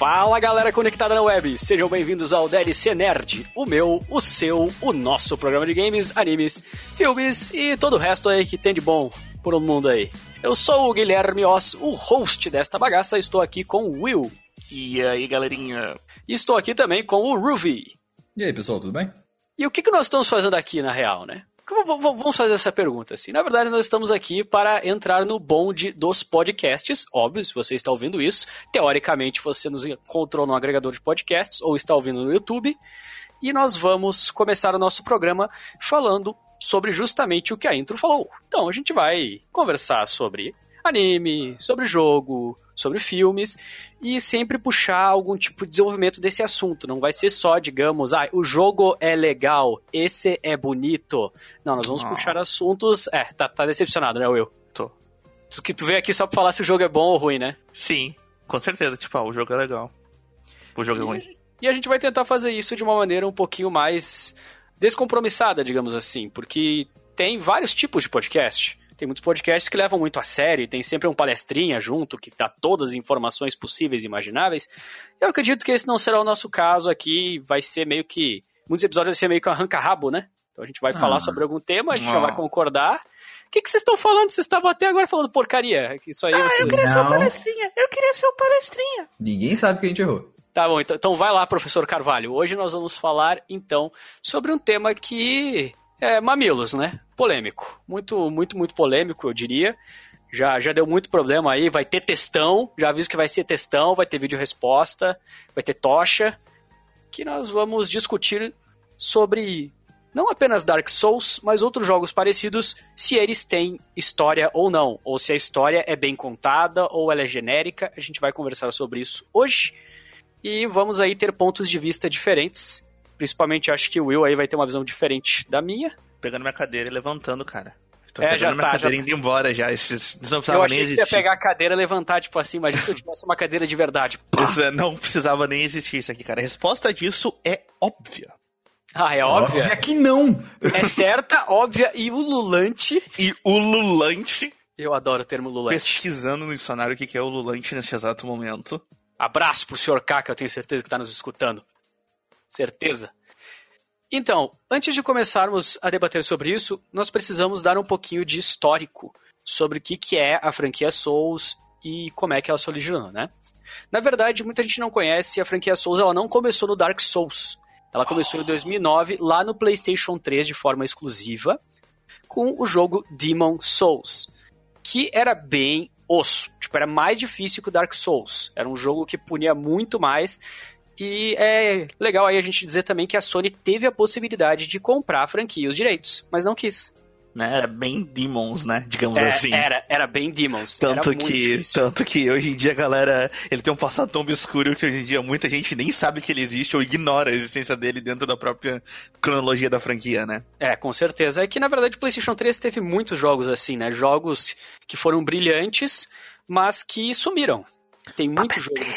Fala galera conectada na web, sejam bem-vindos ao DLC Nerd, o meu, o seu, o nosso programa de games, animes, filmes e todo o resto aí que tem de bom por um mundo aí. Eu sou o Guilherme Oz, o host desta bagaça, estou aqui com o Will. E aí galerinha? E estou aqui também com o Ruby. E aí pessoal, tudo bem? E o que, que nós estamos fazendo aqui na real, né? Vamos fazer essa pergunta assim. Na verdade, nós estamos aqui para entrar no bonde dos podcasts. Óbvio, se você está ouvindo isso, teoricamente você nos encontrou no agregador de podcasts ou está ouvindo no YouTube. E nós vamos começar o nosso programa falando sobre justamente o que a intro falou. Então, a gente vai conversar sobre anime, sobre jogo, sobre filmes e sempre puxar algum tipo de desenvolvimento desse assunto. Não vai ser só, digamos, ah, o jogo é legal, esse é bonito. Não, nós vamos puxar assuntos. É, tá, tá decepcionado, né, Will? Tô. Tu, que tu veio aqui só pra falar se o jogo é bom ou ruim, né? Sim, com certeza. Tipo, ah, o jogo é legal. O jogo é e, é ruim. E a gente vai tentar fazer isso de uma maneira um pouquinho mais descompromissada, digamos assim, porque tem vários tipos de podcast. Tem muitos podcasts que levam muito a sério, tem sempre um palestrinha junto que dá todas as informações possíveis e imagináveis. Eu acredito que esse não será o nosso caso aqui, vai ser meio que. Muitos episódios vai ser meio que um arranca-rabo, né? Então a gente vai ah. falar sobre algum tema, a gente ah. já vai concordar. O que, que vocês estão falando? Vocês estavam até agora falando porcaria. Isso aí ah, vocês... eu queria não. ser um palestrinha. Eu queria ser um palestrinha. Ninguém sabe que a gente errou. Tá bom, então, então vai lá, professor Carvalho. Hoje nós vamos falar, então, sobre um tema que é mamilos, né? polêmico. Muito, muito, muito polêmico, eu diria. Já, já deu muito problema aí. Vai ter textão, já aviso que vai ser textão, vai ter vídeo resposta, vai ter tocha. Que nós vamos discutir sobre não apenas Dark Souls, mas outros jogos parecidos, se eles têm história ou não, ou se a história é bem contada ou ela é genérica. A gente vai conversar sobre isso hoje. E vamos aí ter pontos de vista diferentes. Principalmente acho que o Will aí vai ter uma visão diferente da minha pegando minha cadeira e levantando, cara. Tô é, já minha tá, cadeira já... indo embora já. Esses, não precisava Eu achei nem existir. que ia pegar a cadeira e levantar, tipo assim, imagina se eu tivesse uma cadeira de verdade. Pá! Não precisava nem existir isso aqui, cara. A resposta disso é óbvia. Ah, é óbvia? Óbvia que não! É certa, óbvia e ululante. E ululante. Eu adoro o termo ululante. Pesquisando no dicionário o que é ululante neste exato momento. Abraço pro senhor K, que eu tenho certeza que tá nos escutando. Certeza. Então, antes de começarmos a debater sobre isso, nós precisamos dar um pouquinho de histórico sobre o que, que é a franquia Souls e como é que ela se originou, né? Na verdade, muita gente não conhece a franquia Souls, ela não começou no Dark Souls. Ela começou em 2009 lá no PlayStation 3 de forma exclusiva com o jogo Demon Souls, que era bem osso, tipo, era mais difícil que o Dark Souls. Era um jogo que punia muito mais e é legal aí a gente dizer também que a Sony teve a possibilidade de comprar a franquia os direitos, mas não quis. Né, era bem Demons, né? Digamos é, assim. Era, era bem Demons. Tanto que, tanto que hoje em dia a galera, ele tem um passado tão obscuro que hoje em dia muita gente nem sabe que ele existe ou ignora a existência dele dentro da própria cronologia da franquia, né? É, com certeza. É que na verdade o PlayStation 3 teve muitos jogos assim, né? Jogos que foram brilhantes, mas que sumiram. Tem muitos jogos.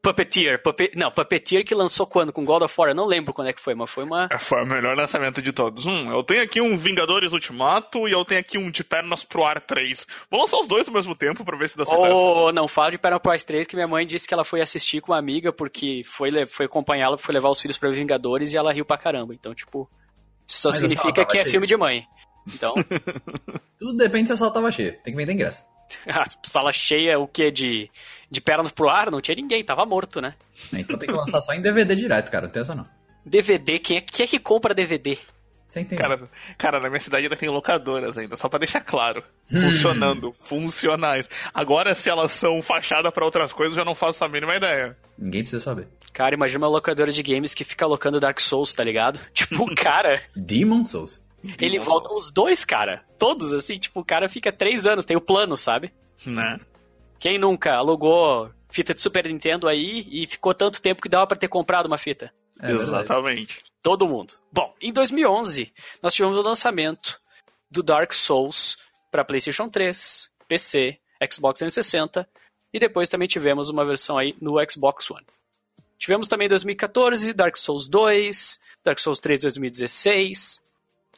Puppeteer, Puppet, não, Puppeteer que lançou quando? Com God of War? Eu não lembro quando é que foi, mas foi uma. É, foi o melhor lançamento de todos. Hum, eu tenho aqui um Vingadores Ultimato e eu tenho aqui um de Pernas pro Ar 3. Vou lançar os dois ao mesmo tempo pra ver se dá sucesso. Oh, não, fala de Pernas pro Ar 3 que minha mãe disse que ela foi assistir com uma amiga porque foi, foi acompanhá-la, foi levar os filhos pra Vingadores e ela riu pra caramba. Então, tipo, isso só mas significa que é filme de mãe. Então. Tudo depende se a sala tava cheia. Tem que vender ingresso. A sala cheia, o que? De, de pernas pro ar? Não tinha ninguém, tava morto, né? Então tem que lançar só em DVD direto, cara. Não tem essa não. DVD? Quem é, quem é que compra DVD? Sem cara, cara, na minha cidade ainda tem locadoras ainda, só para deixar claro. Hum. Funcionando, funcionais. Agora, se elas são fachada para outras coisas, eu já não faço a mínima ideia. Ninguém precisa saber. Cara, imagina uma locadora de games que fica locando Dark Souls, tá ligado? Tipo, cara. Demon Souls. Ele volta os dois, cara. Todos, assim, tipo, o cara fica três anos, tem o plano, sabe? Né? Quem nunca alugou fita de Super Nintendo aí e ficou tanto tempo que dava para ter comprado uma fita? É Exatamente. Todo mundo. Bom, em 2011, nós tivemos o lançamento do Dark Souls para PlayStation 3, PC, Xbox 360 e depois também tivemos uma versão aí no Xbox One. Tivemos também em 2014 Dark Souls 2, Dark Souls 3 2016,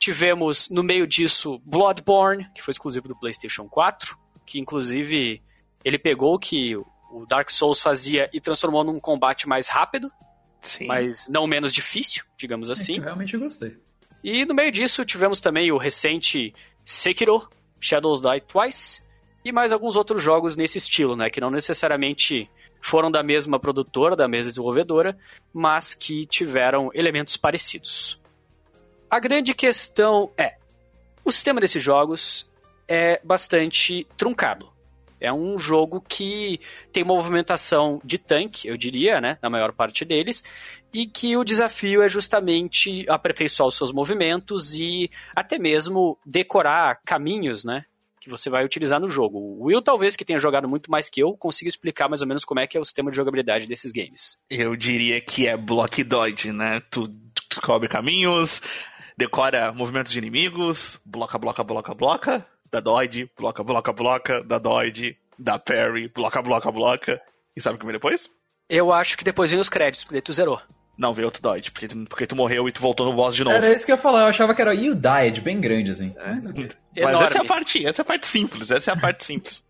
Tivemos no meio disso Bloodborne, que foi exclusivo do PlayStation 4, que inclusive ele pegou o que o Dark Souls fazia e transformou num combate mais rápido, Sim. mas não menos difícil, digamos assim. Eu realmente gostei. E no meio disso tivemos também o recente Sekiro, Shadows Die Twice, e mais alguns outros jogos nesse estilo, né? Que não necessariamente foram da mesma produtora, da mesma desenvolvedora, mas que tiveram elementos parecidos. A grande questão é: o sistema desses jogos é bastante truncado. É um jogo que tem uma movimentação de tanque, eu diria, né, na maior parte deles, e que o desafio é justamente aperfeiçoar os seus movimentos e até mesmo decorar caminhos, né, que você vai utilizar no jogo. O Will, talvez, que tenha jogado muito mais que eu, consiga explicar mais ou menos como é que é o sistema de jogabilidade desses games. Eu diria que é block dodge, né? Tu descobre caminhos, decora movimentos de inimigos, bloca, bloca, bloca, bloca, dá dodge, bloca, bloca, bloca, dá dodge, dá parry, bloca, bloca, bloca. E sabe o que vem depois? Eu acho que depois vem os créditos, porque daí tu zerou. Não, veio outro dodge, porque tu, porque tu morreu e tu voltou no boss de novo. Era isso que eu ia falar, eu achava que era You Died, bem grande, assim. Mas Enorme. essa é a parte, essa é a parte simples, essa é a parte simples.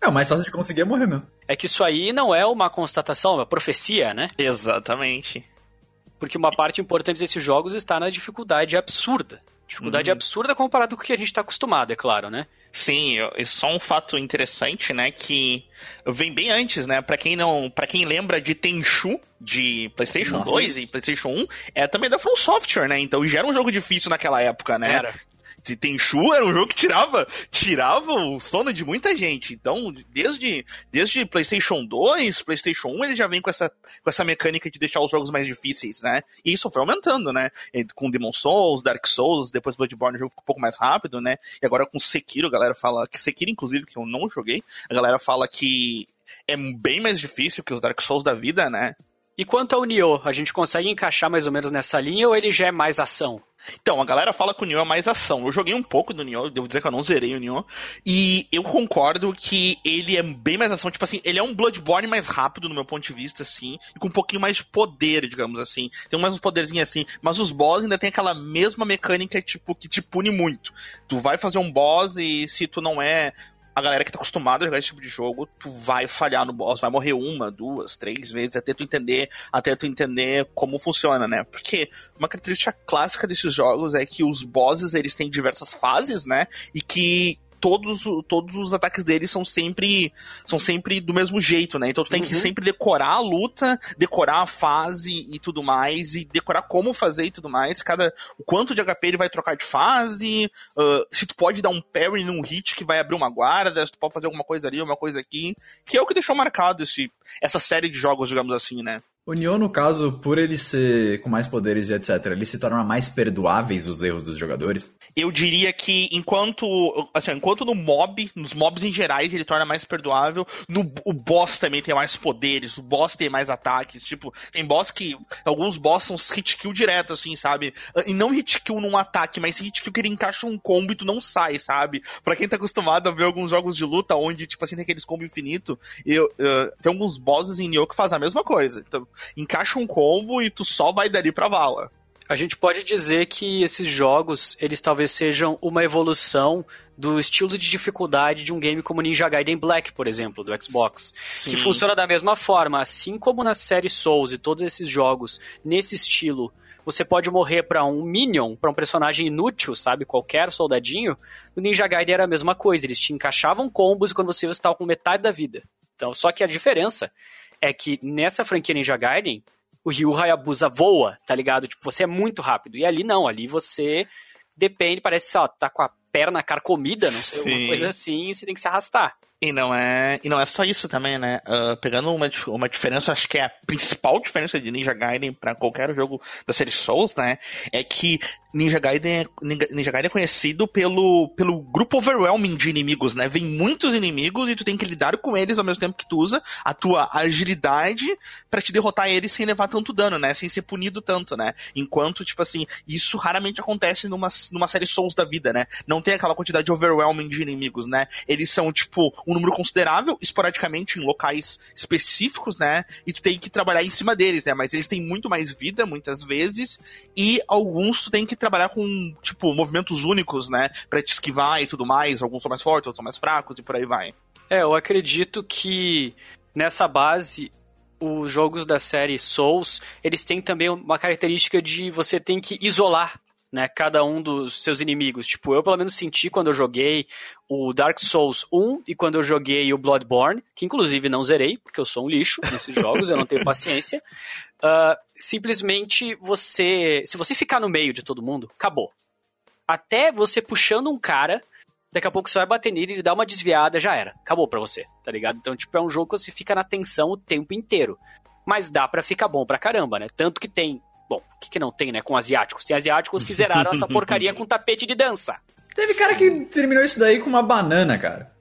É, o mais fácil de conseguir é morrer mesmo. É que isso aí não é uma constatação, é uma profecia, né? Exatamente. Porque uma parte importante desses jogos está na dificuldade absurda. Dificuldade absurda comparado com o que a gente está acostumado, é claro, né? Sim, e só um fato interessante, né, que vem bem antes, né, Pra quem não, para quem lembra de Tenchu de PlayStation Nossa. 2 e PlayStation 1, é também da From Software, né? Então já era um jogo difícil naquela época, né? Era. Tenchu era um jogo que tirava, tirava o sono de muita gente. Então, desde, desde PlayStation 2, PlayStation 1, ele já vem com essa, com essa mecânica de deixar os jogos mais difíceis, né? E isso foi aumentando, né? Com Demon Souls, Dark Souls, depois Bloodborne o jogo ficou um pouco mais rápido, né? E agora com Sekiro, a galera fala que Sekiro, inclusive, que eu não joguei, a galera fala que é bem mais difícil que os Dark Souls da vida, né? E quanto ao Nioh, a gente consegue encaixar mais ou menos nessa linha ou ele já é mais ação? Então, a galera fala que o Nioh é mais ação. Eu joguei um pouco do Nioh, devo dizer que eu não zerei o Nioh. E eu concordo que ele é bem mais ação. Tipo assim, ele é um Bloodborne mais rápido, no meu ponto de vista, assim. E com um pouquinho mais de poder, digamos assim. Tem mais uns poderzinhos assim. Mas os boss ainda tem aquela mesma mecânica, tipo, que te pune muito. Tu vai fazer um boss e se tu não é a galera que tá acostumada a jogar esse tipo de jogo, tu vai falhar no boss, vai morrer uma, duas, três vezes, até tu entender, até tu entender como funciona, né? Porque uma característica clássica desses jogos é que os bosses, eles têm diversas fases, né? E que todos, todos os ataques deles são sempre são sempre do mesmo jeito, né? Então tu tem que Uhum. sempre decorar a luta, decorar a fase e tudo mais, e decorar como fazer e tudo mais. Cada o quanto de HP ele vai trocar de fase, ah, se tu pode dar um parry num hit que vai abrir uma guarda, se tu pode fazer alguma coisa ali, uma coisa aqui, que é o que deixou marcado esse, essa série de jogos, digamos assim, né? O Nioh, no caso, por ele ser com mais poderes e etc., ele se torna mais perdoáveis os erros dos jogadores. Eu diria que enquanto, assim, enquanto no mob, nos mobs em gerais, ele torna mais perdoável, no o boss também tem mais poderes, o boss tem mais ataques, tipo, tem boss que alguns boss são hit kill direto assim, sabe? E não hit kill num ataque, mas hit kill que ele encaixa um combo e tu não sai, sabe? Pra quem tá acostumado a ver alguns jogos de luta onde tipo assim tem aqueles combo infinito, eu, eu- tem alguns bosses em Nioh que fazem a mesma coisa. Então, encaixa um combo e tu só vai dali pra vala. A gente pode dizer que esses jogos, eles talvez sejam uma evolução do estilo de dificuldade de um game como Ninja Gaiden Black, por exemplo, do Xbox. Que Sim. funciona da mesma forma, assim como na série Souls e todos esses jogos nesse estilo, você pode morrer pra um minion, pra um personagem inútil, sabe, qualquer soldadinho. No Ninja Gaiden era a mesma coisa, eles te encaixavam combos quando você estava com metade da vida. Então, só que a diferença é que nessa franquia Ninja Gaiden, o Ryu Hayabusa voa, tá ligado? Tipo, você é muito rápido. E ali não, ali você depende, parece, sei lá, tá com a perna carcomida, não sei, Sim. alguma coisa assim, e você tem que se arrastar. E não é, e não é só isso também, né? Ah, pegando uma, uma diferença, acho que é a principal diferença de Ninja Gaiden pra qualquer jogo da série Souls, né? É que Ninja Gaiden é, Ninja Gaiden é conhecido pelo, pelo grupo overwhelming de inimigos, né? Vem muitos inimigos e tu tem que lidar com eles ao mesmo tempo que tu usa a tua agilidade pra te derrotar eles sem levar tanto dano, né? Sem ser punido tanto, né? Enquanto, tipo assim, isso raramente acontece numa, numa série Souls da vida, né? Não tem aquela quantidade overwhelming de inimigos, né? Eles são, tipo, um número considerável, esporadicamente, em locais específicos, né? E tu tem que trabalhar em cima deles, né? Mas eles têm muito mais vida, muitas vezes, e alguns tu tem que trabalhar com, tipo, movimentos únicos, né? Pra te esquivar e tudo mais. Alguns são mais fortes, outros são mais fracos e por aí vai. É, eu acredito que nessa base, os jogos da série Souls, eles têm também uma característica de você tem que isolar né, cada um dos seus inimigos. Tipo, eu pelo menos senti quando eu joguei o Dark Souls 1 e quando eu joguei o Bloodborne, que inclusive não zerei, porque eu sou um lixo nesses jogos, eu não tenho paciência. Uh, simplesmente você. Se você ficar no meio de todo mundo, acabou. Até você puxando um cara, daqui a pouco você vai bater nele, ele dá uma desviada, já era. Acabou pra você, tá ligado? Então, tipo, é um jogo que você fica na tensão o tempo inteiro. Mas dá pra ficar bom pra caramba, né? Tanto que tem Bom, o que, que não tem, né? Com asiáticos. Tem asiáticos que zeraram essa porcaria com tapete de dança. Teve cara que terminou isso daí com uma banana, cara.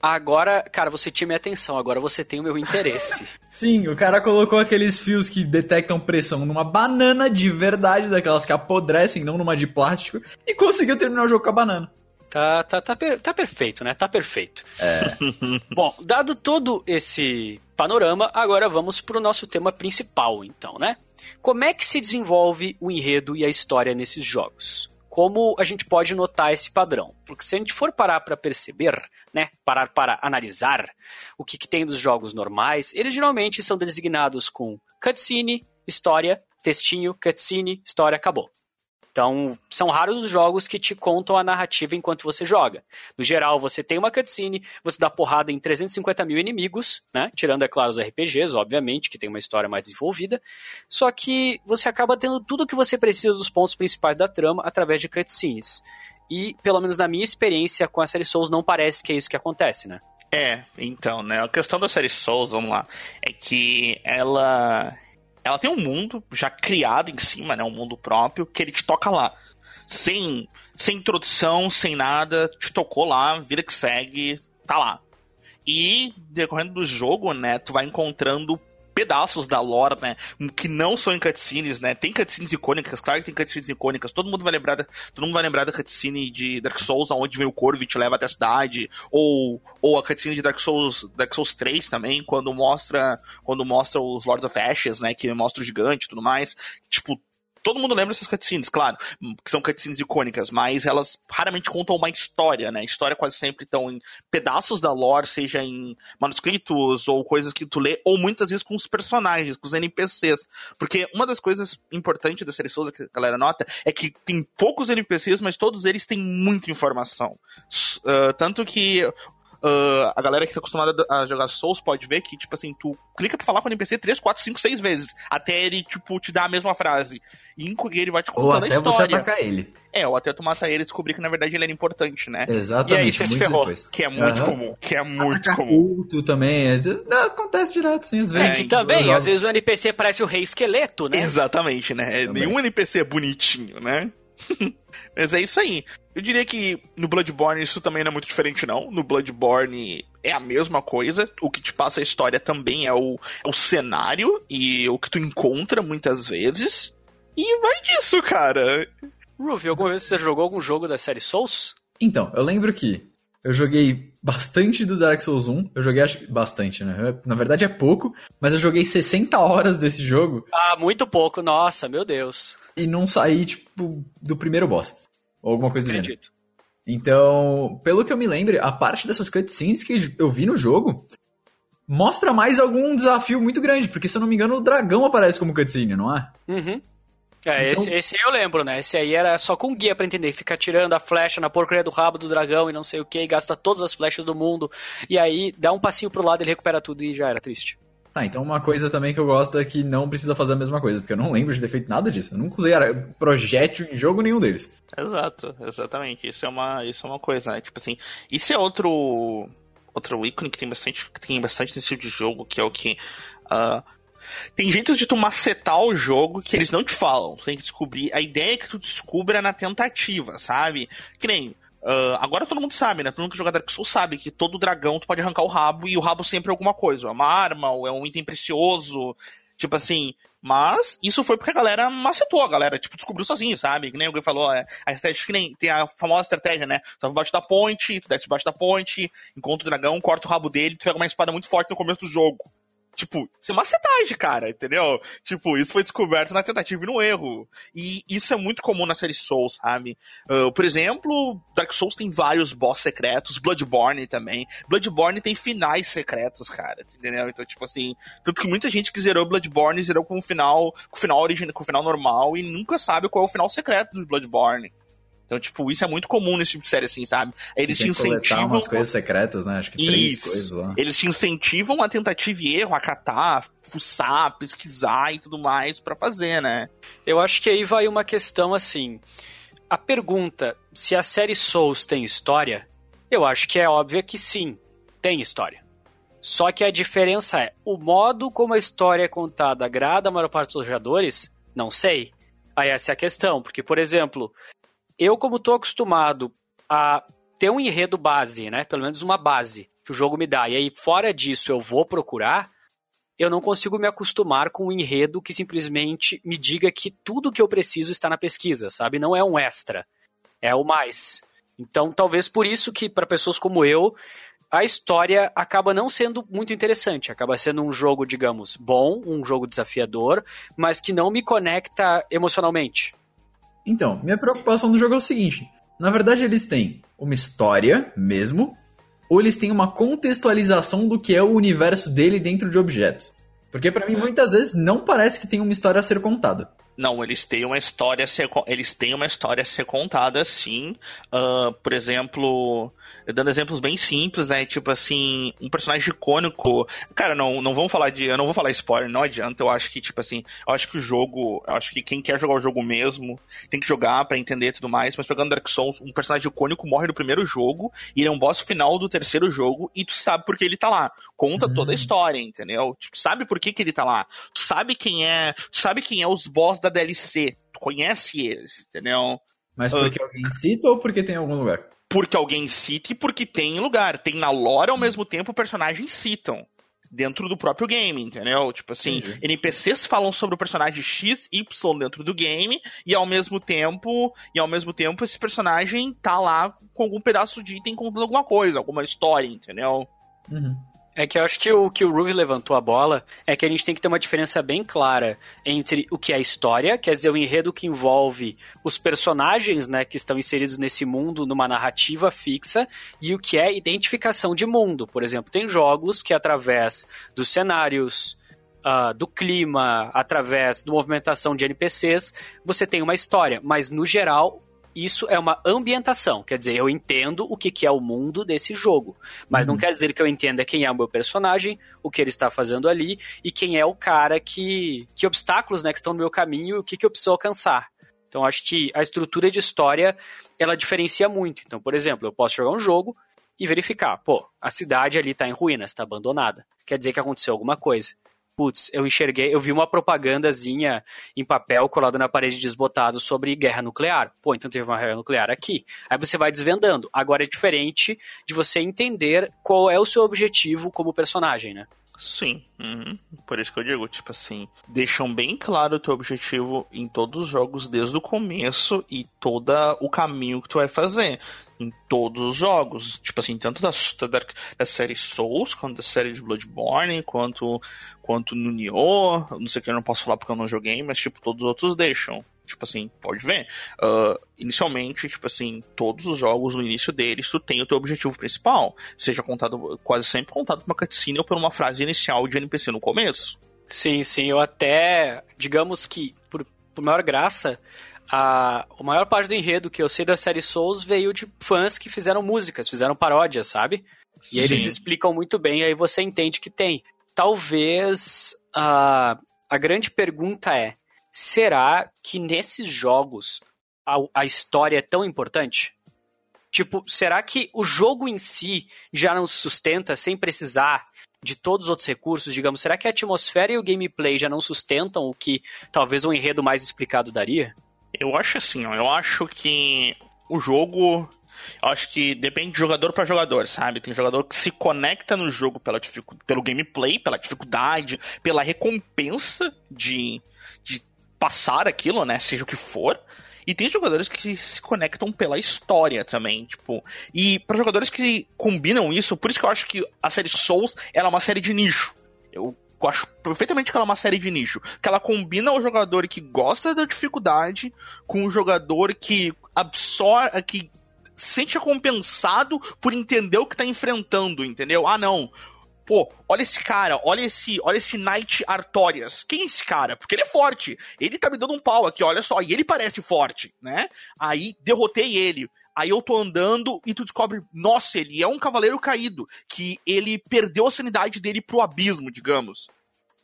Agora, cara, você tinha minha atenção, agora você tem o meu interesse. Sim, o cara colocou aqueles fios que detectam pressão numa banana de verdade, daquelas que apodrecem, não numa de plástico, e conseguiu terminar o jogo com a banana. Tá, tá, tá, tá perfeito, né? Tá perfeito. É. Bom, dado todo esse panorama, agora vamos pro nosso tema principal, então, né? Como é que se desenvolve o enredo e a história nesses jogos? Como a gente pode notar esse padrão? Porque se a gente for parar para perceber, né, parar para analisar o que, que tem dos jogos normais, eles geralmente são designados com cutscene, história, textinho, cutscene, história, acabou. Então, são raros os jogos que te contam a narrativa enquanto você joga. No geral, você tem uma cutscene, você dá porrada em 350 mil inimigos, né? Tirando, é claro, os RPGs, obviamente, que tem uma história mais desenvolvida. Só que você acaba tendo tudo o que você precisa dos pontos principais da trama através de cutscenes. E, pelo menos na minha experiência com a série Souls, não parece que é isso que acontece, né? É, então, né? A questão da série Souls, vamos lá, é que ela ela tem um mundo já criado em cima, né? Um mundo próprio, que ele te toca lá. Sem, sem introdução, sem nada, te tocou lá, vira que segue, tá lá. E, decorrendo do jogo, né, tu vai encontrando pedaços da lore, né? Que não são em cutscenes, né? Tem cutscenes icônicas, claro que tem cutscenes icônicas. Todo mundo vai lembrar da, todo mundo vai lembrar da cutscene de Dark Souls, aonde vem o corvo e te leva até a cidade, ou, ou a cutscene de Dark Souls, Dark Souls 3 também, quando mostra, quando mostra os Lords of Ashes, né? Que mostra o gigante e tudo mais. Tipo, todo mundo lembra dessas cutscenes, claro, que são cutscenes icônicas, mas elas raramente contam uma história, né? A história quase sempre estão em pedaços da lore, seja em manuscritos ou coisas que tu lê, ou muitas vezes com os personagens, com os NPCs. Porque uma das coisas importantes da série Souza que a galera nota é que tem poucos NPCs, mas todos eles têm muita informação. Uh, tanto que Uh, a galera que tá acostumada a jogar Souls pode ver que, tipo assim, tu clica pra falar com o NPC 3, 4, 5, 6 vezes, até ele, tipo, te dar a mesma frase. E ele vai te contando ou até a história. você atacar ele. É, ou até tu matar ele e descobrir que, na verdade, ele era importante, né? Exatamente. E aí você se ferrou. Depois. Que é muito uhum. comum. Que é muito Atacar comum. Culto também. Não, acontece direto, sim, às vezes. É, que também, às vezes o NPC parece o rei esqueleto, né? Exatamente, né? Também. Nenhum NPC é bonitinho, né? Mas é isso aí. Eu diria que no Bloodborne isso também não é muito diferente, não. No Bloodborne é a mesma coisa. O que te passa a história também é o, é o cenário e o que tu encontra muitas vezes. E vai disso, cara. Ruby, alguma vez você jogou algum jogo da série Souls? Então, eu lembro que eu joguei bastante do Dark Souls 1. Eu joguei acho, bastante, né? Na verdade é pouco, mas eu joguei 60 horas desse jogo. Ah, muito pouco, nossa, meu Deus. E não saí, tipo, do primeiro boss. Ou alguma coisa do gênero. Acredito. Então, pelo que eu me lembro, a parte dessas cutscenes que eu vi no jogo mostra mais algum desafio muito grande, porque se eu não me engano o dragão aparece como cutscene, não é? Uhum. É, Então- esse, esse aí eu lembro, né? Esse aí era só com guia pra entender. Fica tirando a flecha na porcaria do rabo do dragão e não sei o que, gasta todas as flechas do mundo. E aí dá um passinho pro lado, ele recupera tudo e já era triste. Tá, então uma coisa também que eu gosto é que não precisa fazer a mesma coisa, porque eu não lembro de ter feito nada disso. Eu nunca usei projétil em jogo nenhum deles. Exato, exatamente. Isso é uma, isso é uma coisa, né? Tipo assim, isso é outro outro ícone que tem bastante, que tem bastante nesse tipo de jogo, que é o que ah, tem jeitos de tu macetar o jogo que eles não te falam. Tu tem que descobrir. A ideia é que tu descubra na tentativa, sabe? Que nem. ah, agora todo mundo sabe, né? Todo mundo que joga Dark Souls sabe que todo dragão tu pode arrancar o rabo e o rabo sempre é alguma coisa. É uma arma, ou é um item precioso. Tipo assim. Mas isso foi porque a galera macetou, a galera, tipo, descobriu sozinho, sabe? Que nem alguém falou, é, a estratégia que nem tem a famosa estratégia, né? Tu vai embaixo da ponte, tu desce embaixo da ponte, encontra o dragão, corta o rabo dele, tu pega uma espada muito forte no começo do jogo. Tipo, isso é uma setagem, cara, entendeu? Tipo, isso foi descoberto na tentativa e no erro. E isso é muito comum na série Souls, sabe? Uh, por exemplo, Dark Souls tem vários boss secretos, Bloodborne também. Bloodborne tem finais secretos, cara, entendeu? Então, tipo assim, tanto que muita gente que zerou Bloodborne zerou com o final, com o final original, com o final normal e nunca sabe qual é o final secreto do Bloodborne. Então, tipo, isso é muito comum nesse tipo de série, assim, sabe? Eles te incentivam. umas coisas secretas, né? Acho que três isso. coisas lá. Eles te incentivam a tentativa e erro, a catar, fuçar, pesquisar e tudo mais para fazer, né? Eu acho que aí vai uma questão assim. A pergunta se a série Souls tem história, eu acho que é óbvia que sim, tem história. Só que a diferença é o modo como a história é contada agrada a maior parte dos jogadores, não sei. Aí essa é a questão, porque, por exemplo, eu, como estou acostumado a ter um enredo base, né? Pelo menos uma base que o jogo me dá, e aí fora disso eu vou procurar, eu não consigo me acostumar com um enredo que simplesmente me diga que tudo que eu preciso está na pesquisa, sabe? Não é um extra, é o mais. Então, talvez por isso que para pessoas como eu, a história acaba não sendo muito interessante, acaba sendo um jogo, digamos, bom, um jogo desafiador, mas que não me conecta emocionalmente. Então, minha preocupação do jogo é o seguinte: na verdade, eles têm uma história mesmo, ou eles têm uma contextualização do que é o universo dele dentro de objetos. Porque para mim, É. muitas vezes, não parece que tem uma história a ser contada. Não, eles têm uma história a ser, eles têm uma história a ser contada, sim. Ah, por exemplo, dando exemplos bem simples, né? Tipo assim, um personagem icônico. Cara, não, não vamos falar de. Eu não vou falar spoiler, não adianta. Eu acho que, tipo assim, eu acho que o jogo. Eu acho que quem quer jogar o jogo mesmo tem que jogar pra entender tudo mais. Mas pegando Dark Souls, um personagem icônico morre no primeiro jogo, e ele é um boss final do terceiro jogo, e tu sabe por que ele tá lá. Conta toda a história, entendeu? Tipo, sabe por que, que ele tá lá. Tu sabe quem é. Tu sabe quem é os boss da DLC. Tu conhece eles, entendeu? Mas Ah. porque alguém cita ou porque tem em algum lugar? Porque alguém cita e porque tem lugar. Tem na lore ao mesmo tempo personagens citam. Dentro do próprio game, entendeu? Tipo assim, Entendi. NPCs falam sobre o personagem X, Y dentro do game, e ao mesmo tempo, e ao mesmo tempo esse personagem tá lá com algum pedaço de item contando alguma coisa, alguma história, entendeu? Uhum. É que eu acho que o que o Ruby levantou a bola é que a gente tem que ter uma diferença bem clara entre o que é história, quer dizer, o enredo que envolve os personagens, né, que estão inseridos nesse mundo numa narrativa fixa, e o que é identificação de mundo. Por exemplo, tem jogos que através dos cenários, ah, do clima, através da movimentação de NPCs, você tem uma história, mas no geral isso é uma ambientação, quer dizer, eu entendo o que, que é o mundo desse jogo, mas não quer dizer que eu entenda quem é o meu personagem, o que ele está fazendo ali e quem é o cara que. que obstáculos né, que estão no meu caminho e o que, que eu preciso alcançar. Então acho que a estrutura de história ela diferencia muito. Então, por exemplo, eu posso jogar um jogo e verificar, pô, a cidade ali está em ruínas, está abandonada. Quer dizer que aconteceu alguma coisa. Putz, eu enxerguei, eu vi uma propagandazinha em papel colada na parede desbotado sobre guerra nuclear. Pô, então teve uma guerra nuclear aqui. Aí você vai desvendando. Agora é diferente de você entender qual é o seu objetivo como personagem, né? Sim, uhum. por isso que eu digo, tipo assim, deixam bem claro o teu objetivo em todos os jogos desde o começo e todo o caminho que tu vai fazer. Em todos os jogos. Tipo assim, tanto da, da, da série Souls, quanto da série de Bloodborne, quanto, quanto no Nioh. Não sei o que eu não posso falar porque eu não joguei, mas tipo, todos os outros deixam. Tipo assim, pode ver. Uh, inicialmente, tipo assim, todos os jogos, no início deles, tu tem o teu objetivo principal. Seja contado, quase sempre contado por uma cutscene ou por uma frase inicial de NPC no começo. Sim, sim. Eu até, digamos que, por, por maior graça, a, a maior parte do enredo que eu sei da série Souls veio de fãs que fizeram músicas, fizeram paródias, sabe? E aí eles Sim. explicam muito bem, aí você entende que tem. Talvez a, a grande pergunta é: será que nesses jogos a, a história é tão importante? Tipo, será que o jogo em si já não se sustenta sem precisar de todos os outros recursos, digamos? Será que a atmosfera e o gameplay já não sustentam o que talvez um enredo mais explicado daria? Eu acho assim, ó, eu acho que o jogo. Eu acho que depende de jogador para jogador, sabe? Tem jogador que se conecta no jogo pela dificu- pelo gameplay, pela dificuldade, pela recompensa de, de passar aquilo, né? Seja o que for. E tem jogadores que se conectam pela história também, tipo. E para jogadores que combinam isso, por isso que eu acho que a série Souls ela é uma série de nicho. Eu acho perfeitamente que ela é uma série de nicho. Que ela combina o jogador que gosta da dificuldade com o jogador que absorve. que sente recompensado por entender o que tá enfrentando, entendeu? Ah, não. Pô, olha esse cara, olha esse, olha esse Knight Artorias. Quem é esse cara? Porque ele é forte. Ele tá me dando um pau aqui, olha só, e ele parece forte, né? Aí derrotei ele. Aí eu tô andando e tu descobre, nossa, ele é um cavaleiro caído, que ele perdeu a sanidade dele pro abismo, digamos.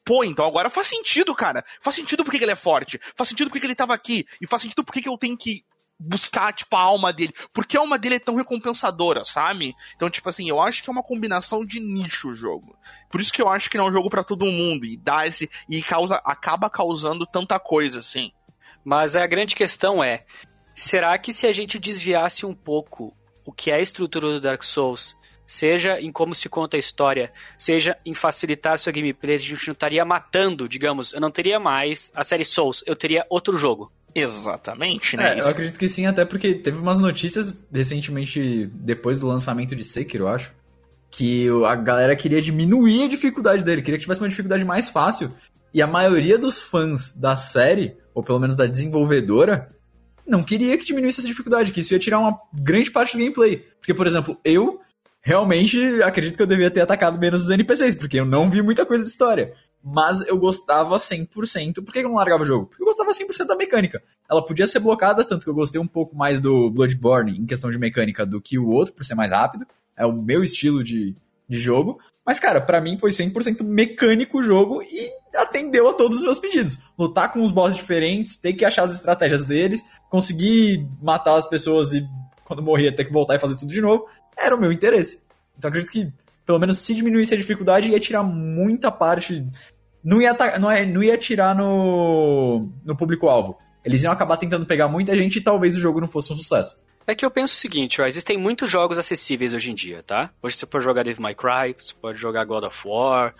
Pô, então agora faz sentido, cara. Faz sentido porque ele é forte. Faz sentido porque ele tava aqui. E faz sentido porque eu tenho que buscar, tipo, a alma dele. Porque a alma dele é tão recompensadora, sabe? Então, tipo assim, eu acho que é uma combinação de nicho o jogo. Por isso que eu acho que não é um jogo para todo mundo. E dá esse. E causa, acaba causando tanta coisa, assim. Mas a grande questão é: Será que se a gente desviasse um pouco o que é a estrutura do Dark Souls, seja em como se conta a história, seja em facilitar sua gameplay, a gente não estaria matando, digamos, eu não teria mais a série Souls, eu teria outro jogo. Exatamente, né? É, eu acredito que sim, até porque teve umas notícias recentemente, depois do lançamento de Sekiro, eu acho, que a galera queria diminuir a dificuldade dele, queria que tivesse uma dificuldade mais fácil. E a maioria dos fãs da série, ou pelo menos da desenvolvedora, não queria que diminuísse essa dificuldade, que isso ia tirar uma grande parte do gameplay. Porque, por exemplo, eu realmente acredito que eu devia ter atacado menos os NPCs, porque eu não vi muita coisa de história. Mas eu gostava 100%. Por que eu não largava o jogo? Porque eu gostava 100% da mecânica. Ela podia ser blocada, tanto que eu gostei um pouco mais do Bloodborne em questão de mecânica do que o outro, por ser mais rápido. É o meu estilo de, de jogo. Mas, cara, para mim foi 100% mecânico o jogo e atendeu a todos os meus pedidos. Lutar com os bosses diferentes, ter que achar as estratégias deles, conseguir matar as pessoas e quando morria ter que voltar e fazer tudo de novo, era o meu interesse. Então acredito que, pelo menos se diminuísse a dificuldade, ia tirar muita parte. Não ia, não ia, não ia tirar no, no público-alvo. Eles iam acabar tentando pegar muita gente e talvez o jogo não fosse um sucesso. É que eu penso o seguinte, ó, existem muitos jogos acessíveis hoje em dia, tá? Hoje você pode jogar Devil May Cry, você pode jogar God of War,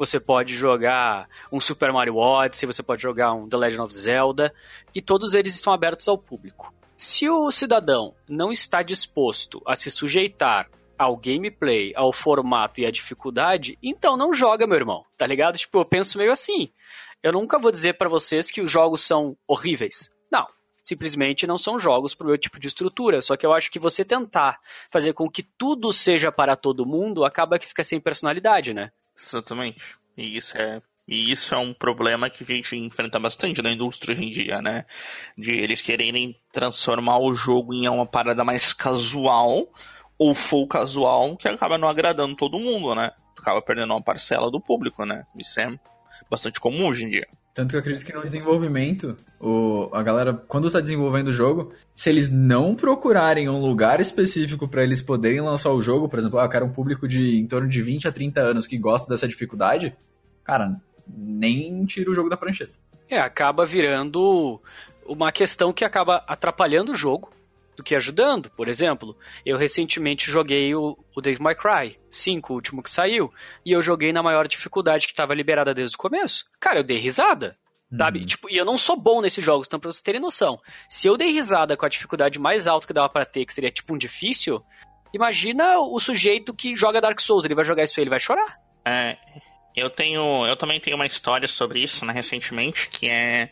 você pode jogar um Super Mario Odyssey, você pode jogar um The Legend of Zelda, e todos eles estão abertos ao público. Se o cidadão não está disposto a se sujeitar ao gameplay, ao formato e à dificuldade, então não joga, meu irmão, tá ligado? Tipo, eu penso meio assim. Eu nunca vou dizer para vocês que os jogos são horríveis simplesmente não são jogos para o meu tipo de estrutura. Só que eu acho que você tentar fazer com que tudo seja para todo mundo acaba que fica sem personalidade, né? Exatamente. E isso é e isso é um problema que a gente enfrenta bastante na indústria hoje em dia, né? De eles quererem transformar o jogo em uma parada mais casual ou full casual que acaba não agradando todo mundo, né? Acaba perdendo uma parcela do público, né? Isso é bastante comum hoje em dia. Tanto que eu acredito que no desenvolvimento, o, a galera, quando tá desenvolvendo o jogo, se eles não procurarem um lugar específico para eles poderem lançar o jogo, por exemplo, ah, eu quero um público de em torno de 20 a 30 anos que gosta dessa dificuldade, cara, nem tira o jogo da prancheta. É, acaba virando uma questão que acaba atrapalhando o jogo, do que ajudando. Por exemplo, eu recentemente joguei o, o Dave My Cry 5, o último que saiu, e eu joguei na maior dificuldade que estava liberada desde o começo. Cara, eu dei risada. Sabe? Uhum. Tipo, e eu não sou bom nesses jogos, então pra vocês terem noção. Se eu dei risada com a dificuldade mais alta que dava para ter, que seria tipo um difícil, imagina o sujeito que joga Dark Souls, ele vai jogar isso aí, ele vai chorar. É, eu tenho. Eu também tenho uma história sobre isso, né, recentemente, que é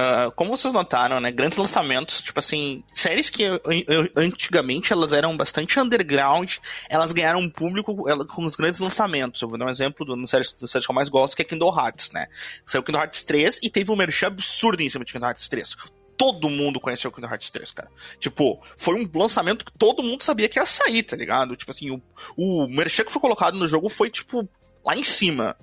Uh, como vocês notaram, né? Grandes lançamentos, tipo assim, séries que eu, eu, antigamente elas eram bastante underground, elas ganharam um público ela, com os grandes lançamentos. Eu vou dar um exemplo do, série, da série que eu mais gosto, que é Kingdom Hearts, né? Saiu Kingdom Hearts 3 e teve um merchan absurdo em cima de Kingdom Hearts 3 todo mundo conheceu Kingdom Hearts 3, cara. Tipo, foi um lançamento que todo mundo sabia que ia sair, tá ligado? Tipo assim, o, o merchan que foi colocado no jogo foi, tipo, lá em cima.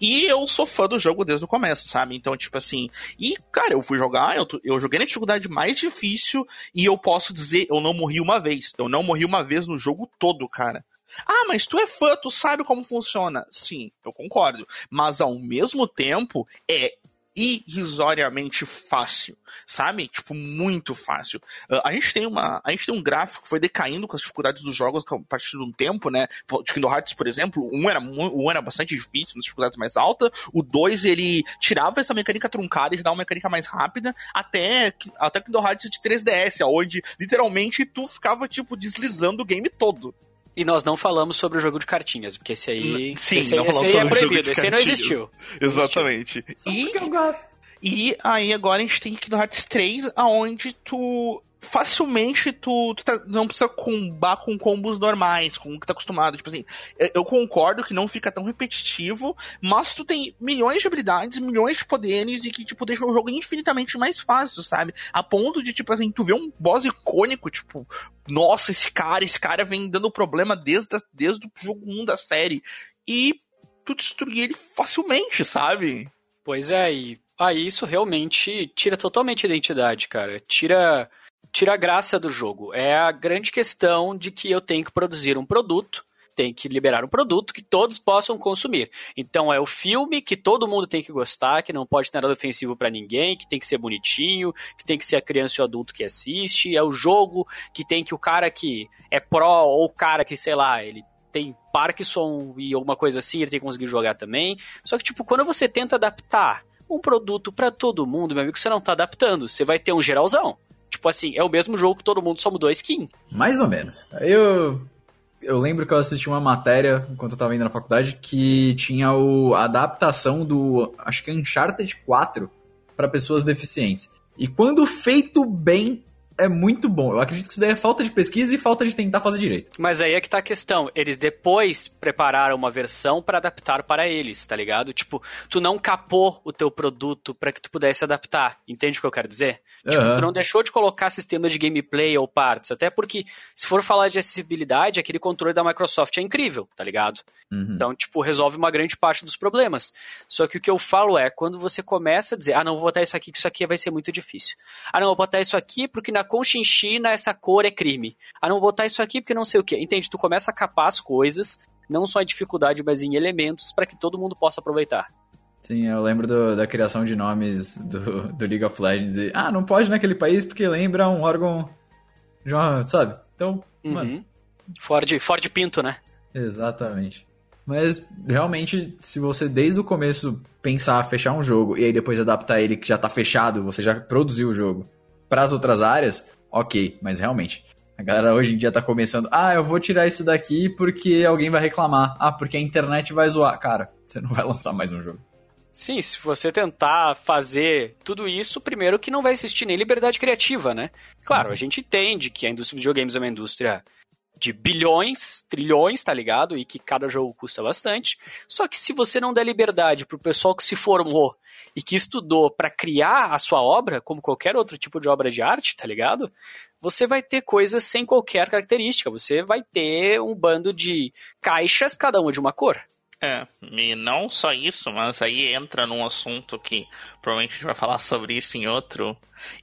E eu sou fã do jogo desde o começo, sabe? Então, tipo assim. E, cara, eu fui jogar, eu, eu joguei na dificuldade mais difícil e eu posso dizer, eu não morri uma vez. Eu não morri uma vez no jogo todo, cara. Ah, mas tu é fã, tu sabe como funciona. Sim, eu concordo. Mas ao mesmo tempo, é irrisoriamente fácil, sabe? Tipo, muito fácil. Uh, a gente tem uma. A gente tem um gráfico que foi decaindo com as dificuldades dos jogos a partir de um tempo, né? De Kingdom Hearts, por exemplo, um era, um era bastante difícil, nas dificuldades mais altas. O 2, ele tirava essa mecânica truncada e dava uma mecânica mais rápida, até, até Kingdom Hearts de 3DS, onde literalmente tu ficava, tipo, deslizando o game todo. E nós não falamos sobre o jogo de cartinhas, porque esse aí, Sim, esse aí, não esse falamos aí é sobre o jogo proibido, de esse aí não existiu. Exatamente. Só E, porque eu gosto. e aí agora a gente tem Kingdom Hearts 3, aonde tu facilmente tu, tu tá- não precisa combar com combos normais, com o que tá acostumado. Tipo assim, eu- concordo que não fica tão repetitivo, mas tu tem milhões de habilidades, milhões de poderes e que, tipo, deixa o jogo infinitamente mais fácil, sabe? A ponto de, tipo assim, tu vê um boss icônico, tipo, nossa, esse cara, esse cara vem dando problema desde, a- desde o jogo 1 da série. E tu destruir ele facilmente, sabe? Pois é, e aí isso realmente tira totalmente a identidade, cara. Tira, tira a graça do jogo. É a grande questão de que eu tenho que produzir um produto, tenho que liberar um produto que todos possam consumir. Então é o filme que todo mundo tem que gostar, que não pode ter nada ofensivo pra ninguém, que tem que ser bonitinho, que tem que ser a criança e o adulto que assiste. É o jogo que tem que o cara que é pró ou o cara que, sei lá, ele tem Parkinson e alguma coisa assim, ele tem que conseguir jogar também. Só que, tipo, quando você tenta adaptar um produto pra todo mundo, meu amigo, você não tá adaptando. Você vai ter um geralzão. Tipo assim, é o mesmo jogo que todo mundo só mudou a skin. Mais ou menos. Eu. Eu lembro que eu assisti uma matéria, enquanto eu tava indo na faculdade, que tinha o, a adaptação do. Acho que é Uncharted 4 para pessoas deficientes. E quando feito bem, é muito bom. Eu acredito que isso daí é falta de pesquisa e falta de tentar fazer direito. Mas aí é que tá a questão. Eles depois prepararam uma versão pra adaptar para eles, tá ligado? Tipo, tu não capou o teu produto pra que tu pudesse adaptar. Entende o que eu quero dizer? Tipo, Aham. tu não deixou de colocar sistemas de gameplay ou partes. Até porque, se for falar de acessibilidade, aquele controle da Microsoft é incrível, tá ligado? Uhum. Então, tipo, resolve uma grande parte dos problemas. Só que o que eu falo é, quando você começa a dizer, ah, não, vou botar isso aqui, que isso aqui vai ser muito difícil. Ah, não, vou botar isso aqui porque na Conchinchina essa cor é crime. Ah, não, vou botar isso aqui porque não sei o quê. Entende? Tu começa a capar as coisas, não só em dificuldade, mas em elementos, para que todo mundo possa aproveitar. Sim, eu lembro do- da criação de nomes do, do League of Legends. E, ah, não pode naquele país porque lembra um órgão. De uma, sabe? Então, mano, Uhum. Ford, Ford Pinto, né? Exatamente. Mas realmente, se você desde o começo pensar fechar um jogo e aí depois adaptar ele que já tá fechado, você já produziu o jogo para as outras áreas, ok, mas realmente. A galera hoje em dia tá começando, ah, eu vou tirar isso daqui porque alguém vai reclamar. Ah, porque a internet vai zoar. Cara, você não vai lançar mais um jogo. Sim, se você tentar fazer tudo isso, primeiro que não vai existir nem liberdade criativa, né? Claro, a gente entende que a indústria de videogames é uma indústria de bilhões, trilhões, tá ligado? E que cada jogo custa bastante. Só que se você não der liberdade pro pessoal que se formou e que estudou pra criar a sua obra, como qualquer outro tipo de obra de arte, tá ligado? Você vai ter coisas sem qualquer característica. Você vai ter um bando de caixas, cada uma de uma cor. É, e não só isso, mas aí entra num assunto que provavelmente a gente vai falar sobre isso em outro,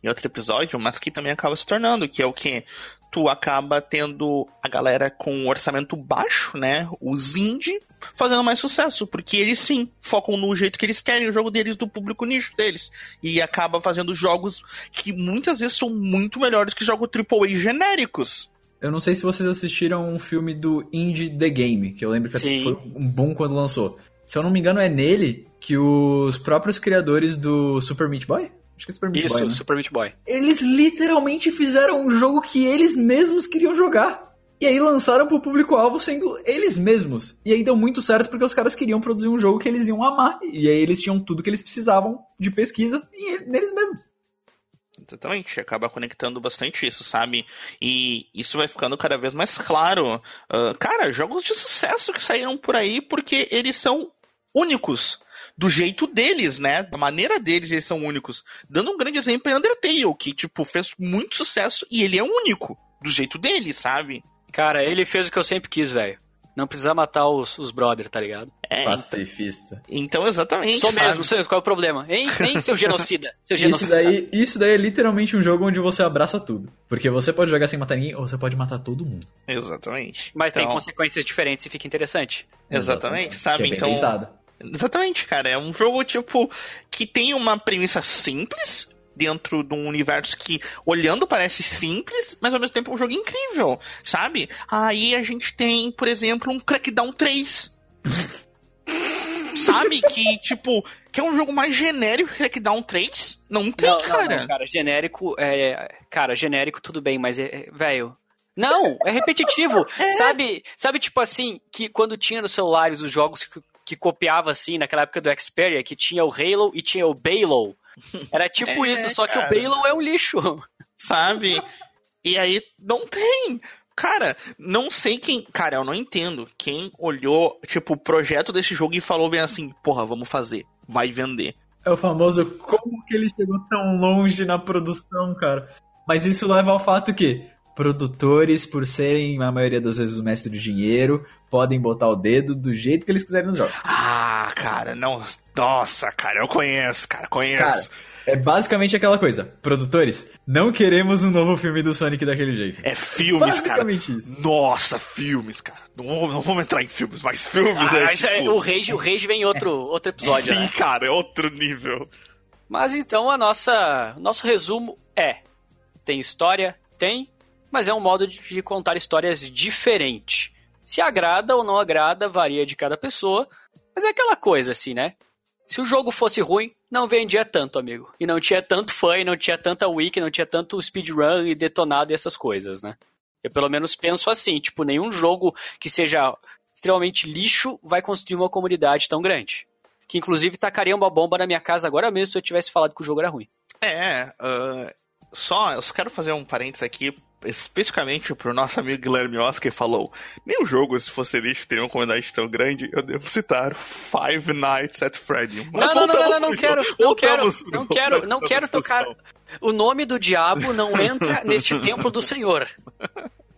em outro episódio, mas que também acaba se tornando, que é o que tu acaba tendo a galera com um orçamento baixo, né? Os indie fazendo mais sucesso, porque eles sim focam no jeito que eles querem, o jogo deles, do público nicho deles. E acaba fazendo jogos que muitas vezes são muito melhores que jogos AAA genéricos. Eu não sei se vocês assistiram um filme do Indie The Game, que eu lembro que Sim. foi um boom quando lançou. Se eu não me engano, é nele que os próprios criadores do Super Meat Boy? Acho que é Super Meat Isso, Boy, né? Super Meat Boy. Eles literalmente fizeram um jogo que eles mesmos queriam jogar. E aí lançaram pro público-alvo sendo eles mesmos. E aí deu muito certo porque os caras queriam produzir um jogo que eles iam amar. E aí eles tinham tudo que eles precisavam de pesquisa neles mesmos. Exatamente, acaba conectando bastante isso, sabe? E isso vai ficando cada vez mais claro. Ah, cara, jogos de sucesso que saíram por aí porque eles são únicos. Do jeito deles, né? Da maneira deles, eles são únicos. Dando um grande exemplo é Undertale, que, tipo, fez muito sucesso e ele é único. Do jeito dele, sabe? Cara, ele fez o que eu sempre quis, velho. Não precisa matar os, os brother, tá ligado? É, então, Pacifista. então exatamente. Sou sabe? mesmo, sei qual é o problema? Hein, hein seu genocida? Seu Isso genocida. daí, isso daí é literalmente um jogo onde você abraça tudo. Porque você pode jogar sem matar ninguém ou você pode matar todo mundo. Exatamente. Mas tem Então, consequências diferentes e fica interessante. Exatamente, sabe? Que é bem então, pensado. Exatamente, cara. É um jogo, tipo, que tem uma premissa simples dentro de um universo que, olhando, parece simples, mas ao mesmo tempo é um jogo incrível, sabe? Aí a gente tem, por exemplo, um Crackdown 3. sabe? Que, tipo, que é um jogo mais genérico que Crackdown 3? Não tem, Não, não, cara. não, cara, genérico, é, cara, genérico tudo bem, mas, é, é, velho, Não, é repetitivo. Sabe, sabe tipo assim, que quando tinha nos celulares os jogos que, que copiava assim, naquela época do Xperia, que tinha o Halo e tinha o Balo. Era tipo É, isso, só que o cara. Balo é um lixo. sabe? E aí não tem. Cara, não sei quem. Cara, eu não entendo quem olhou, tipo, o projeto desse jogo e falou bem assim: porra, vamos fazer, vai vender. É o famoso como que ele chegou tão longe na produção, cara. Mas isso leva ao fato que produtores, por serem a maioria das vezes o mestre do dinheiro, podem botar o dedo do jeito que eles quiserem nos jogos. Ah, cara, não. Nossa, cara, eu conheço, cara, conheço. Cara, é basicamente aquela coisa. Produtores, não queremos um novo filme do Sonic daquele jeito. é filmes, cara. basicamente isso. Nossa, filmes, cara. Não, não vamos entrar em filmes, mas filmes Ah, é, mas é, tipo... o Rage, o Rage vem em outro, outro episódio, Sim, né? cara, é outro nível. Mas então a nossa, nosso resumo é: tem história, tem, mas é um modo de, de contar histórias diferente. Se agrada ou não agrada, varia de cada pessoa, mas é aquela coisa assim, né? Se o jogo fosse ruim, não vendia tanto, amigo. E não tinha tanto fã, e não tinha tanta wiki, não tinha tanto speedrun e detonado e essas coisas, né? Eu pelo menos penso assim, tipo, nenhum jogo que seja extremamente lixo vai construir uma comunidade tão grande. Que inclusive tacaria uma bomba na minha casa agora mesmo se eu tivesse falado que o jogo era ruim. É, ah, só, eu só quero fazer um parênteses aqui, especificamente pro nosso amigo Guilherme Oscar, que falou: nenhum jogo, se fosse lixo, teria uma comunidade tão grande. Eu devo citar Five Nights at Freddy. Mas Não, não, não, não, não quero, não quero, não quero, não quero tocar. O nome do diabo não entra neste templo do Senhor.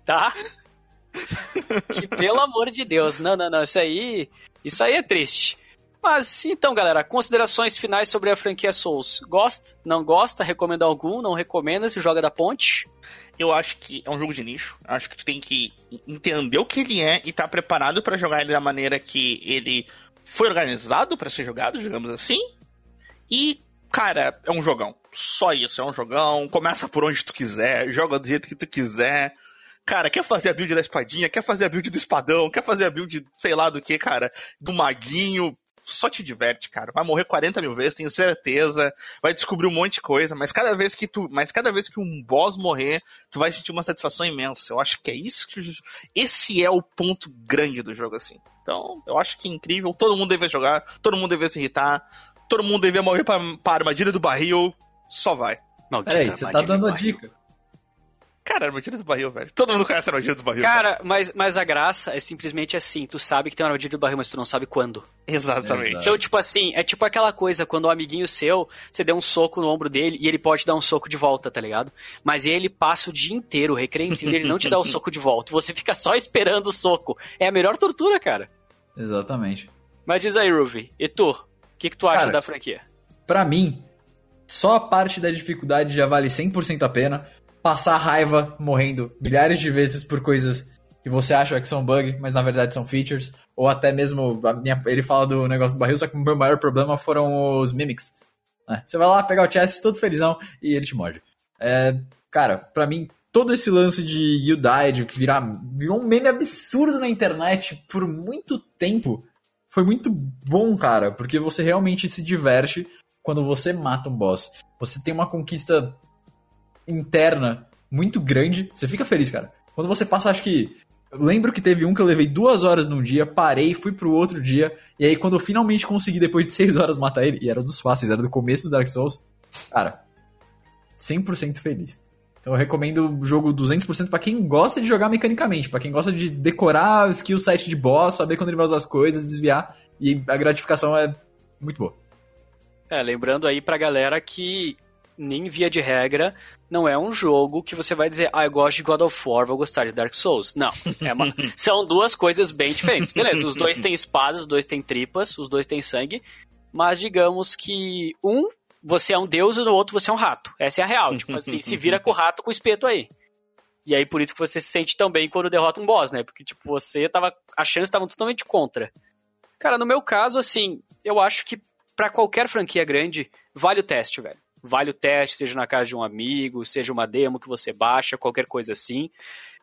Tá? Que pelo amor de Deus, não, não, não, isso aí, isso aí é triste. Mas então, galera, considerações finais sobre a franquia Souls. Gosta? Não gosta? Recomenda algum? Não recomenda? Se joga da ponte? Eu acho que é um jogo de nicho. Acho que tu tem que entender o que ele é e estar preparado pra jogar ele da maneira que ele foi organizado pra ser jogado, digamos assim. E, cara, é um jogão. Só isso, é um jogão. Começa por onde tu quiser, joga do jeito que tu quiser. Cara, quer fazer a build da espadinha, quer fazer a build do espadão, quer fazer a build, sei lá do que, cara, do maguinho. Só te diverte, cara. Vai morrer 40 mil vezes, tenho certeza. Vai descobrir um monte de coisa, mas cada vez que tu. Mas cada vez que um boss morrer, tu vai sentir uma satisfação imensa. Eu acho que é isso que. Esse é o ponto grande do jogo, assim. Então, eu acho que é incrível. Todo mundo deve jogar, todo mundo deve se irritar, todo mundo deve morrer pra, pra armadilha do barril. Só vai. Maldita Peraí, você tá dando a dica. Cara, armadilha do barril, velho. Todo mundo conhece a armadilha do barril. Cara, mas, mas a graça é simplesmente assim: tu sabe que tem uma armadilha do barril, mas tu não sabe quando. Exatamente. Então, tipo assim, é tipo aquela coisa quando um amiguinho seu, você deu um soco no ombro dele e ele pode dar um soco de volta, tá ligado? Mas ele passa o dia inteiro, o recreio inteiro, ele não te dá o soco de volta. Você fica só esperando o soco. É a melhor tortura, cara. Exatamente. Mas diz aí, Ruby, e tu? O que, que tu acha Cara, da franquia? Pra mim, só a parte da dificuldade já vale 100% a pena. Passar raiva morrendo milhares de vezes por coisas que você acha que são bug, mas na verdade são features. Ou até mesmo, minha- ele fala do negócio do barril, só que o meu maior problema foram os mimics. né? Você vai lá pegar o chest todo felizão e ele te morde. É, cara, pra mim, todo esse lance de You Died, que virar, virou um meme absurdo na internet por muito tempo, foi muito bom, cara, porque você realmente se diverte quando você mata um boss. Você tem uma conquista interna muito grande, você fica feliz, cara. Quando você passa, acho que. Lembro que teve um que eu levei duas horas num dia, parei, fui pro outro dia, e aí quando eu finalmente consegui, depois de seis horas, matar ele, e era dos fáceis, era do começo do Dark Souls, cara, 100% feliz. Então eu recomendo o jogo 200% pra quem gosta de jogar mecanicamente, pra quem gosta de decorar skill set de boss, saber quando ele vai usar as coisas, desviar, e a gratificação é muito boa. É, lembrando aí pra galera que nem via de regra não é um jogo que você vai dizer, ah, eu gosto de God of War, vou gostar de Dark Souls. Não. É uma- são duas coisas bem diferentes. Beleza, os dois têm espadas, os dois têm tripas, os dois têm sangue, mas digamos que um você é um deus e no outro você é um rato. Essa é a real. Tipo assim, se vira com o rato com o espeto aí. E aí por isso que você se sente tão bem quando derrota um boss, né? Porque, tipo, você tava. As chances estavam totalmente contra. Cara, no meu caso, assim, eu acho que pra qualquer franquia grande, vale o teste, velho. Vale o teste, seja na casa de um amigo, seja uma demo que você baixa, qualquer coisa assim.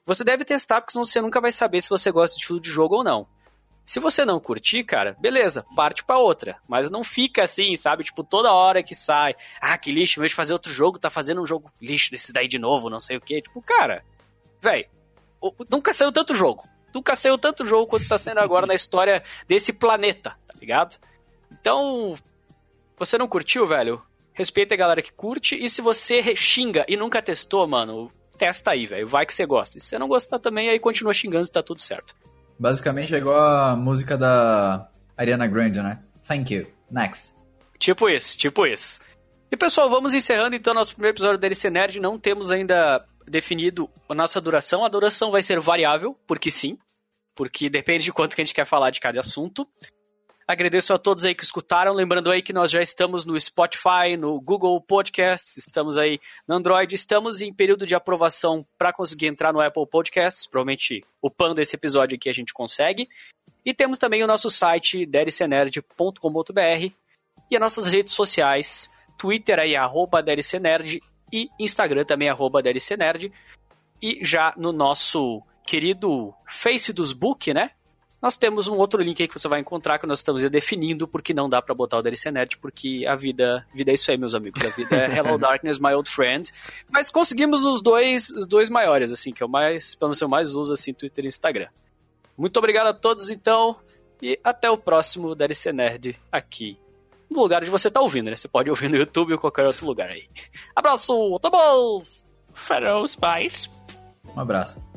Você deve testar, porque senão você nunca vai saber se você gosta de estilo de jogo ou não. Se você não curtir, cara, beleza, parte pra outra. Mas não fica assim, sabe? Tipo, toda hora que sai, ah, que lixo, em vez de fazer outro jogo, tá fazendo um jogo lixo desses daí de novo, não sei o quê. Tipo, cara, velho, nunca saiu tanto jogo. Nunca saiu tanto jogo quanto está sendo agora na história desse planeta, tá ligado? Então, você não curtiu, velho? Respeita a galera que curte. E se você xinga e nunca testou, mano, testa aí, velho. Vai que você gosta. E se você não gostar também, aí continua xingando e tá tudo certo. Basicamente é igual a música da Ariana Grande, né? Thank you. Next. Tipo isso, tipo isso. E pessoal, vamos encerrando então nosso primeiro episódio da LC Nerd. Não temos ainda definido a nossa duração. A duração vai ser variável, porque sim. Porque depende de quanto que a gente quer falar de cada assunto. Agradeço a todos aí que escutaram. Lembrando aí que nós já estamos no Spotify, no Google Podcasts, estamos aí no Android, estamos em período de aprovação para conseguir entrar no Apple Podcasts. Provavelmente o pan desse episódio aqui a gente consegue. E temos também o nosso site drcnerd.com.br e as nossas redes sociais, Twitter aí, arroba drcnerd e Instagram também, arroba drcnerd. E já no nosso querido Face dos Book, né? Nós temos um outro link aí que você vai encontrar que nós estamos definindo porque não dá para botar o DLC Nerd, porque a vida, vida é isso aí, meus amigos. A vida é Hello Darkness, My Old Friend. Mas conseguimos os dois, os dois maiores, assim, que é o mais, pelo menos eu mais uso, assim, Twitter e Instagram. Muito obrigado a todos, então, e até o próximo DLC Nerd aqui no lugar de você estar tá ouvindo, né? Você pode ouvir no YouTube ou qualquer outro lugar aí. Abraço, Tobos! Farol, pais. Um abraço.